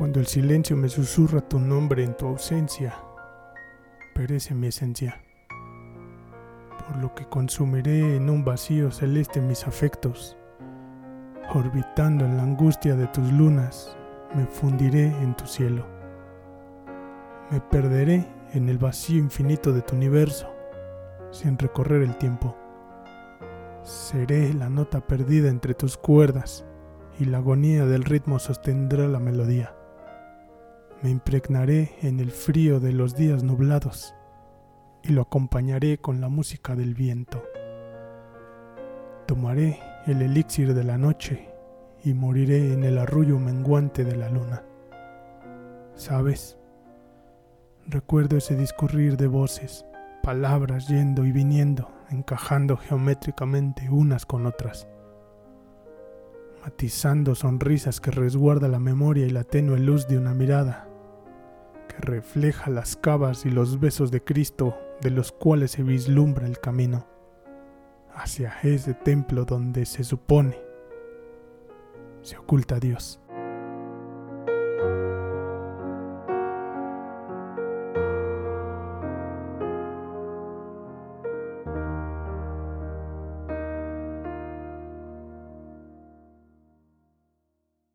Cuando el silencio me susurra tu nombre en tu ausencia, perece mi esencia, por lo que consumiré en un vacío celeste mis afectos, orbitando en la angustia de tus lunas, me fundiré en tu cielo. Me perderé en el vacío infinito de tu universo, sin recorrer el tiempo. Seré la nota perdida entre tus cuerdas y la agonía del ritmo sostendrá la melodía. Me impregnaré en el frío de los días nublados y lo acompañaré con la música del viento. Tomaré el elixir de la noche y moriré en el arrullo menguante de la luna. ¿Sabes? Recuerdo ese discurrir de voces, palabras yendo y viniendo, encajando geométricamente unas con otras, matizando sonrisas que resguarda la memoria y la tenue luz de una mirada, refleja las cavas y los besos de Cristo de los cuales se vislumbra el camino hacia ese templo donde se supone se oculta Dios.